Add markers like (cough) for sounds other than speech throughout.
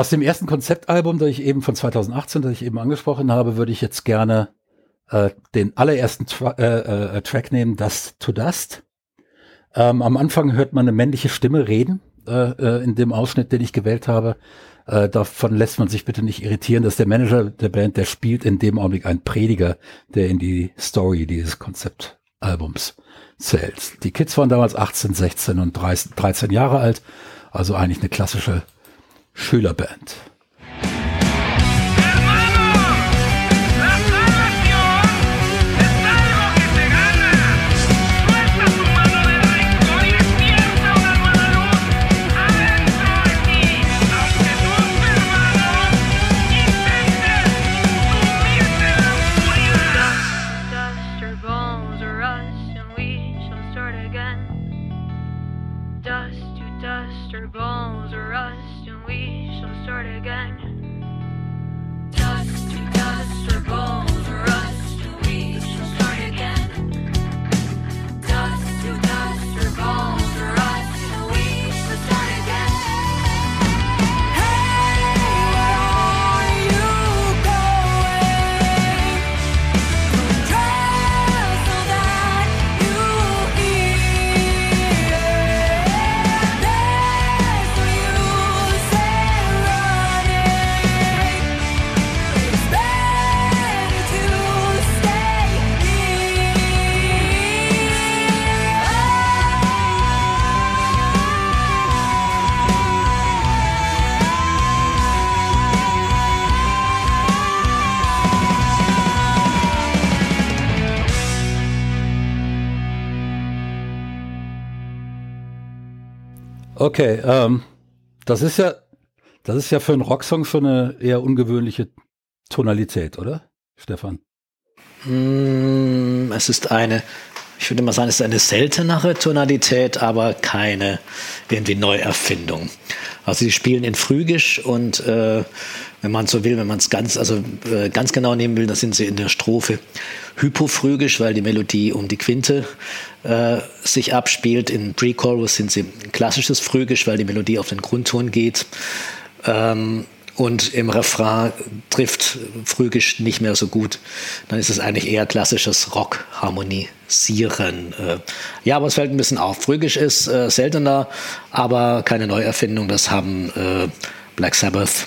aus dem ersten Konzeptalbum, das ich eben von 2018, das ich eben angesprochen habe, würde ich jetzt gerne äh, den allerersten Tra äh, äh, Track nehmen, das To Dust. Ähm, am Anfang hört man eine männliche Stimme reden äh, äh, in dem Ausschnitt, den ich gewählt habe. Äh, davon lässt man sich bitte nicht irritieren, dass der Manager der Band, der spielt in dem Augenblick ein Prediger, der in die Story dieses Konzeptalbums zählt. Die Kids waren damals 18, 16 und 13 Jahre alt, also eigentlich eine klassische Schülerband. Okay, ähm, das ist ja, das ist ja für einen Rocksong schon eine eher ungewöhnliche Tonalität, oder, Stefan? Mm, es ist eine, ich würde mal sagen, es ist eine seltenere Tonalität, aber keine irgendwie Neuerfindung. Also sie spielen in Phrygisch und äh, wenn man so will, wenn man es ganz, also äh, ganz genau nehmen will, dann sind sie in der Strophe hypophrygisch, weil die Melodie um die Quinte äh, sich abspielt. In Pre-Chorus sind sie klassisches Phrygisch, weil die Melodie auf den Grundton geht. Ähm, und im Refrain trifft Phrygisch nicht mehr so gut. Dann ist es eigentlich eher klassisches Rock-Harmonisieren. Äh, ja, aber es fällt ein bisschen auf. Phrygisch ist äh, seltener, aber keine Neuerfindung. Das haben äh, Black Sabbath,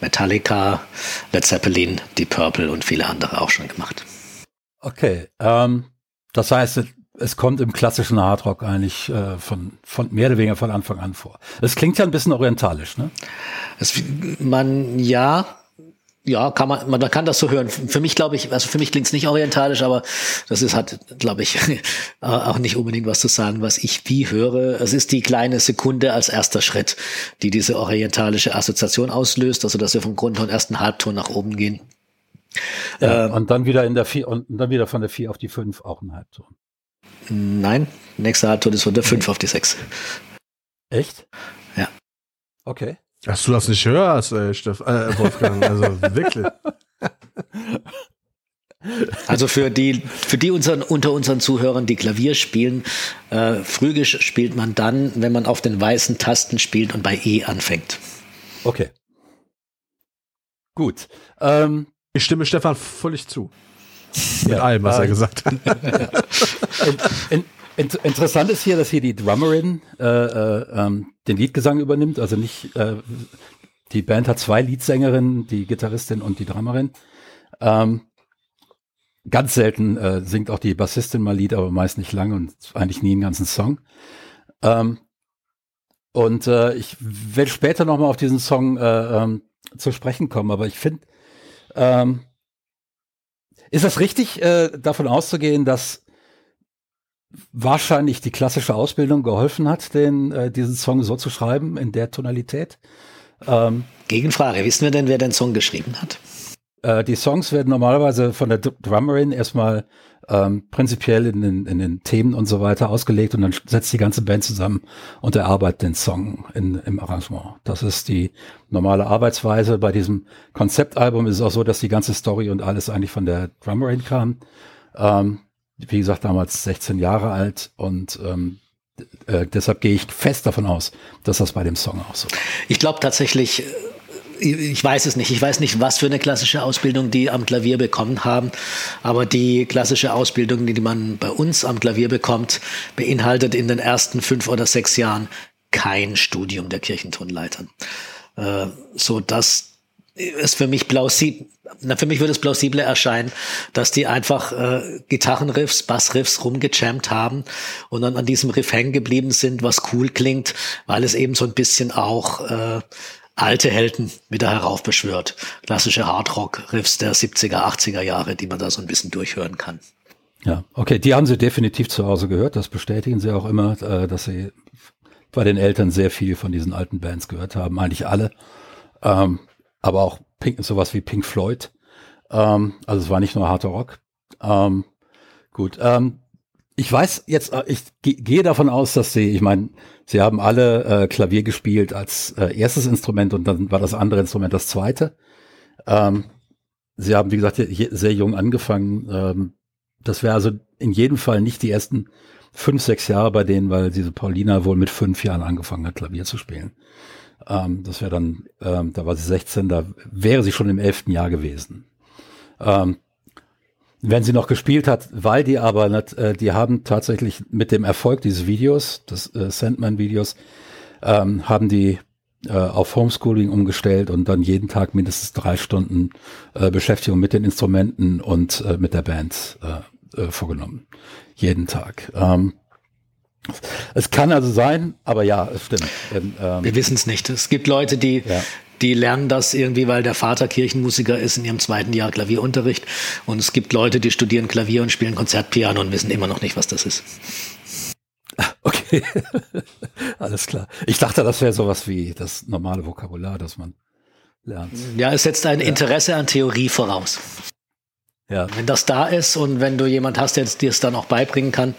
Metallica, Led Zeppelin, Deep Purple und viele andere auch schon gemacht. Okay, ähm, das heißt, es kommt im klassischen Hardrock eigentlich äh, von, von mehr oder weniger von Anfang an vor. Es klingt ja ein bisschen orientalisch, ne? Es, man, ja, ja, kann man, man kann das so hören. Für mich glaube ich, also für mich klingt es nicht orientalisch, aber das ist hat, glaube ich, (laughs) auch nicht unbedingt was zu sagen, was ich wie höre. Es ist die kleine Sekunde als erster Schritt, die diese orientalische Assoziation auslöst, also dass wir vom Grundton ersten Halbton nach oben gehen. Ja, äh, und dann wieder in der vier und dann wieder von der vier auf die fünf auch ein Halbton. Nein, nächster Halbton ist von der 5 auf die 6. Echt? Ja. Okay. Dass du das nicht hörst, ey, Steff, äh, Wolfgang, also (laughs) wirklich. Also für die, für die unseren, unter unseren Zuhörern, die Klavier spielen, äh, Phrygisch spielt man dann, wenn man auf den weißen Tasten spielt und bei E anfängt. Okay. Gut. Ähm, ich stimme Stefan völlig zu. (laughs) Mit ja, allem, was äh, er gesagt hat. (laughs) in, in, in, interessant ist hier, dass hier die Drummerin äh, äh, ähm, den Liedgesang übernimmt. Also nicht, äh, die Band hat zwei Leadsängerinnen, die Gitarristin und die Drummerin. Ähm, ganz selten äh, singt auch die Bassistin mal Lied, aber meist nicht lang und eigentlich nie einen ganzen Song. Ähm, und äh, ich werde später noch mal auf diesen Song äh, ähm, zu sprechen kommen, aber ich finde, ähm, ist das richtig, äh, davon auszugehen, dass wahrscheinlich die klassische Ausbildung geholfen hat, den, äh, diesen Song so zu schreiben, in der Tonalität? Ähm, Gegenfrage, wissen wir denn, wer den Song geschrieben hat? Äh, die Songs werden normalerweise von der Drummerin erstmal ähm, prinzipiell in den, in den Themen und so weiter ausgelegt und dann setzt die ganze Band zusammen und erarbeitet den Song in, im Arrangement. Das ist die normale Arbeitsweise. Bei diesem Konzeptalbum ist es auch so, dass die ganze Story und alles eigentlich von der Drummerin kam. Ähm, wie gesagt, damals 16 Jahre alt und ähm, äh, deshalb gehe ich fest davon aus, dass das bei dem Song auch so ist. Ich glaube tatsächlich, ich weiß es nicht. Ich weiß nicht, was für eine klassische Ausbildung die am Klavier bekommen haben. Aber die klassische Ausbildung, die man bei uns am Klavier bekommt, beinhaltet in den ersten fünf oder sechs Jahren kein Studium der Kirchentonleitern. Äh, so dass es für mich plausibel, na, für mich würde es plausibler erscheinen, dass die einfach äh, Gitarrenriffs, Bassriffs rumgejammt haben und dann an diesem Riff hängen geblieben sind, was cool klingt, weil es eben so ein bisschen auch äh, alte Helden wieder heraufbeschwört. Klassische Hardrock-Riffs der 70er, 80er Jahre, die man da so ein bisschen durchhören kann. Ja, okay, die haben sie definitiv zu Hause gehört. Das bestätigen sie auch immer, äh, dass sie bei den Eltern sehr viel von diesen alten Bands gehört haben, eigentlich alle. Ähm, aber auch Pink, sowas wie Pink Floyd. Ähm, also es war nicht nur harter Rock. Ähm, gut. Ich weiß jetzt, äh, ich gehe davon aus, dass sie, ich meine, sie haben alle äh, Klavier gespielt als äh, erstes Instrument und dann war das andere Instrument das zweite. Ähm, sie haben, wie gesagt, sehr jung angefangen. Ähm, das wäre also in jedem Fall nicht die ersten fünf, sechs Jahre bei denen, weil diese Paulina wohl mit fünf Jahren angefangen hat, Klavier zu spielen. Ähm, das wäre dann, ähm, da war sie 16, da wäre sie schon im elften Jahr gewesen. Ähm, wenn sie noch gespielt hat, weil die aber nicht, äh, die haben tatsächlich mit dem Erfolg dieses Videos, des äh, Sandman-Videos, ähm, haben die äh, auf Homeschooling umgestellt und dann jeden Tag mindestens drei Stunden äh, Beschäftigung mit den Instrumenten und äh, mit der Band äh, äh, vorgenommen. Jeden Tag. Ähm, es kann also sein, aber ja, es stimmt. Ähm, ähm Wir wissen es nicht. Es gibt Leute, die, ja. Die lernen das irgendwie, weil der Vater Kirchenmusiker ist in ihrem zweiten Jahr Klavierunterricht. Und es gibt Leute, die studieren Klavier und spielen Konzertpiano und wissen immer noch nicht, was das ist. (laughs) Okay, (laughs) alles klar. Ich dachte, das wäre sowas wie das normale Vokabular, das man lernt. Ja, es setzt ein Interesse an Theorie voraus. Ja. Wenn das da ist und wenn du jemand hast, der dir es dann auch beibringen kann,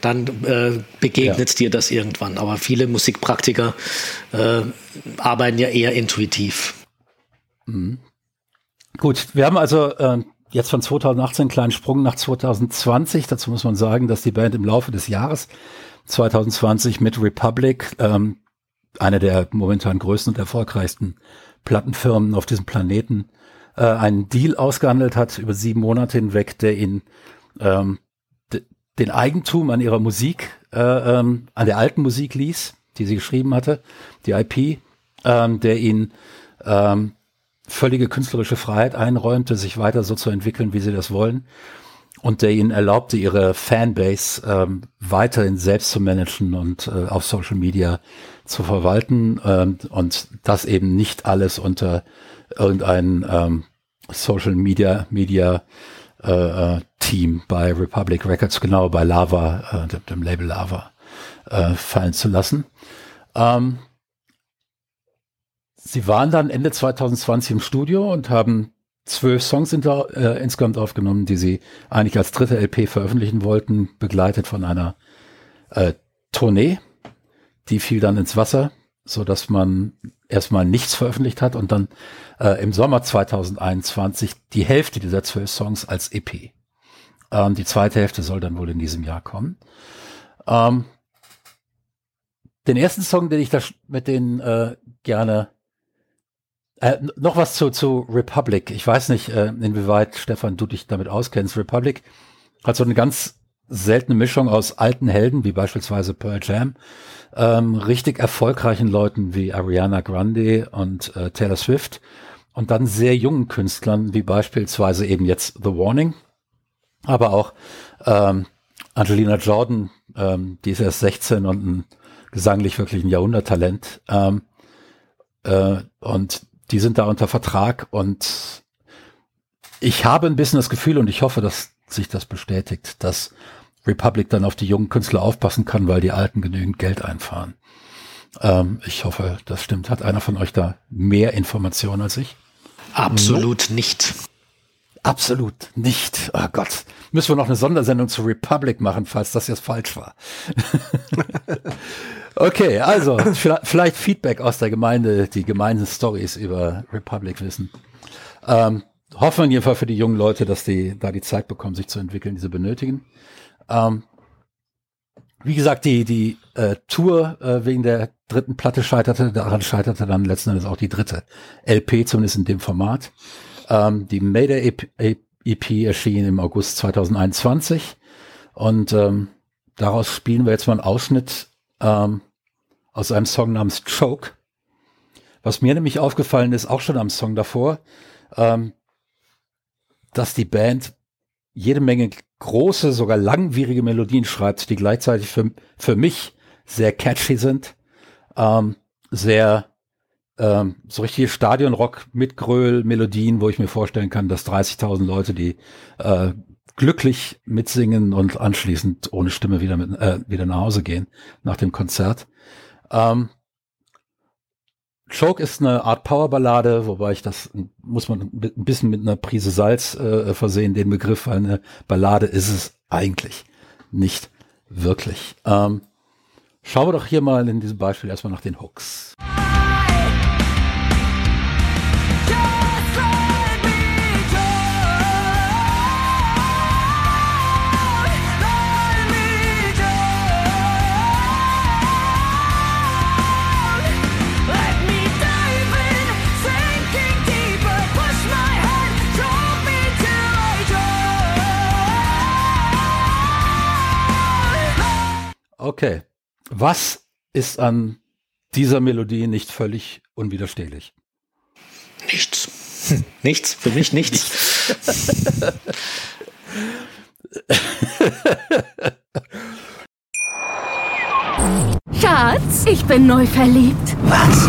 dann äh, begegnet ja. dir das irgendwann. Aber viele Musikpraktiker äh, arbeiten ja eher intuitiv. Mhm. Gut, wir haben also äh, jetzt von 2018 einen kleinen Sprung nach 2020. Dazu muss man sagen, dass die Band im Laufe des Jahres 2020 mit Republic, ähm, eine der momentan größten und erfolgreichsten Plattenfirmen auf diesem Planeten, äh, einen Deal ausgehandelt hat über sieben Monate hinweg, der ihn ähm, den Eigentum an ihrer Musik, äh, ähm, an der alten Musik ließ, die sie geschrieben hatte, die IP, ähm, der ihnen ähm, völlige künstlerische Freiheit einräumte, sich weiter so zu entwickeln, wie sie das wollen, und der ihnen erlaubte, ihre Fanbase ähm, weiterhin selbst zu managen und äh, auf Social Media zu verwalten ähm, und das eben nicht alles unter irgendein ähm, Social Media Media äh, äh, Team bei Republic Records, genau bei Lava, äh, dem, Label Lava, äh, fallen zu lassen. Ähm, sie waren dann Ende 2020 im Studio und haben zwölf Songs inter, äh, insgesamt aufgenommen, die sie eigentlich als dritte LP veröffentlichen wollten, begleitet von einer äh, Tournee. Die fiel dann ins Wasser, so dass man erstmal nichts veröffentlicht hat und dann äh, im Sommer 2021 die Hälfte dieser zwölf Songs als EP. Ähm, die zweite Hälfte soll dann wohl in diesem Jahr kommen. Ähm, den ersten Song, den ich da mit denen äh, gerne äh, noch was zu, zu Republic. Ich weiß nicht, äh, inwieweit, Stefan, du dich damit auskennst. Republic hat so eine ganz seltene Mischung aus alten Helden, wie beispielsweise Pearl Jam, ähm, richtig erfolgreichen Leuten wie Ariana Grande und äh, Taylor Swift und dann sehr jungen Künstlern, wie beispielsweise eben jetzt The Warning, aber auch ähm, Angelina Jordan, ähm, die ist erst 16 und ein gesanglich wirklich ein Jahrhunderttalent. Ähm, äh, und die sind da unter Vertrag und ich habe ein bisschen das Gefühl und ich hoffe, dass sich das bestätigt, dass Republic dann auf die jungen Künstler aufpassen kann, weil die Alten genügend Geld einfahren. Ähm, ich hoffe, das stimmt. Hat einer von euch da mehr Informationen als ich? Absolut no. nicht. Absolut nicht. Oh Gott. Müssen wir noch eine Sondersendung zu Republic machen, falls das jetzt falsch war. (laughs) okay, also vielleicht Feedback aus der Gemeinde, die gemeinen Stories über Republic wissen. Ähm, hoffen wir Fall für die jungen Leute, dass die da die Zeit bekommen, sich zu entwickeln, die sie benötigen. Ähm, wie gesagt, die, die äh, Tour äh, wegen der dritten Platte scheiterte. Daran scheiterte dann letzten Endes auch die dritte LP, zumindest in dem Format. Ähm, die Mayday EP, EP erschien im August 2021 und ähm, daraus spielen wir jetzt mal einen Ausschnitt ähm, aus einem Song namens Choke. Was mir nämlich aufgefallen ist, auch schon am Song davor, ähm, dass die Band jede Menge große, sogar langwierige Melodien schreibt, die gleichzeitig für, für mich sehr catchy sind, ähm, sehr ähm, so richtige Stadionrock mit Gröl-Melodien, wo ich mir vorstellen kann, dass 30.000 Leute, die äh, glücklich mitsingen und anschließend ohne Stimme wieder, mit, äh, wieder nach Hause gehen nach dem Konzert. Ähm, Choke ist eine Art Powerballade, wobei ich das muss man ein bisschen mit einer Prise Salz äh, versehen, den Begriff, weil eine Ballade ist es eigentlich nicht wirklich. Ähm, schauen wir doch hier mal in diesem Beispiel erstmal nach den Hooks. Okay. Was ist an dieser Melodie nicht völlig unwiderstehlich? Nichts. Hm, nichts. Für mich nichts. (laughs) Schatz, ich bin neu verliebt. Was?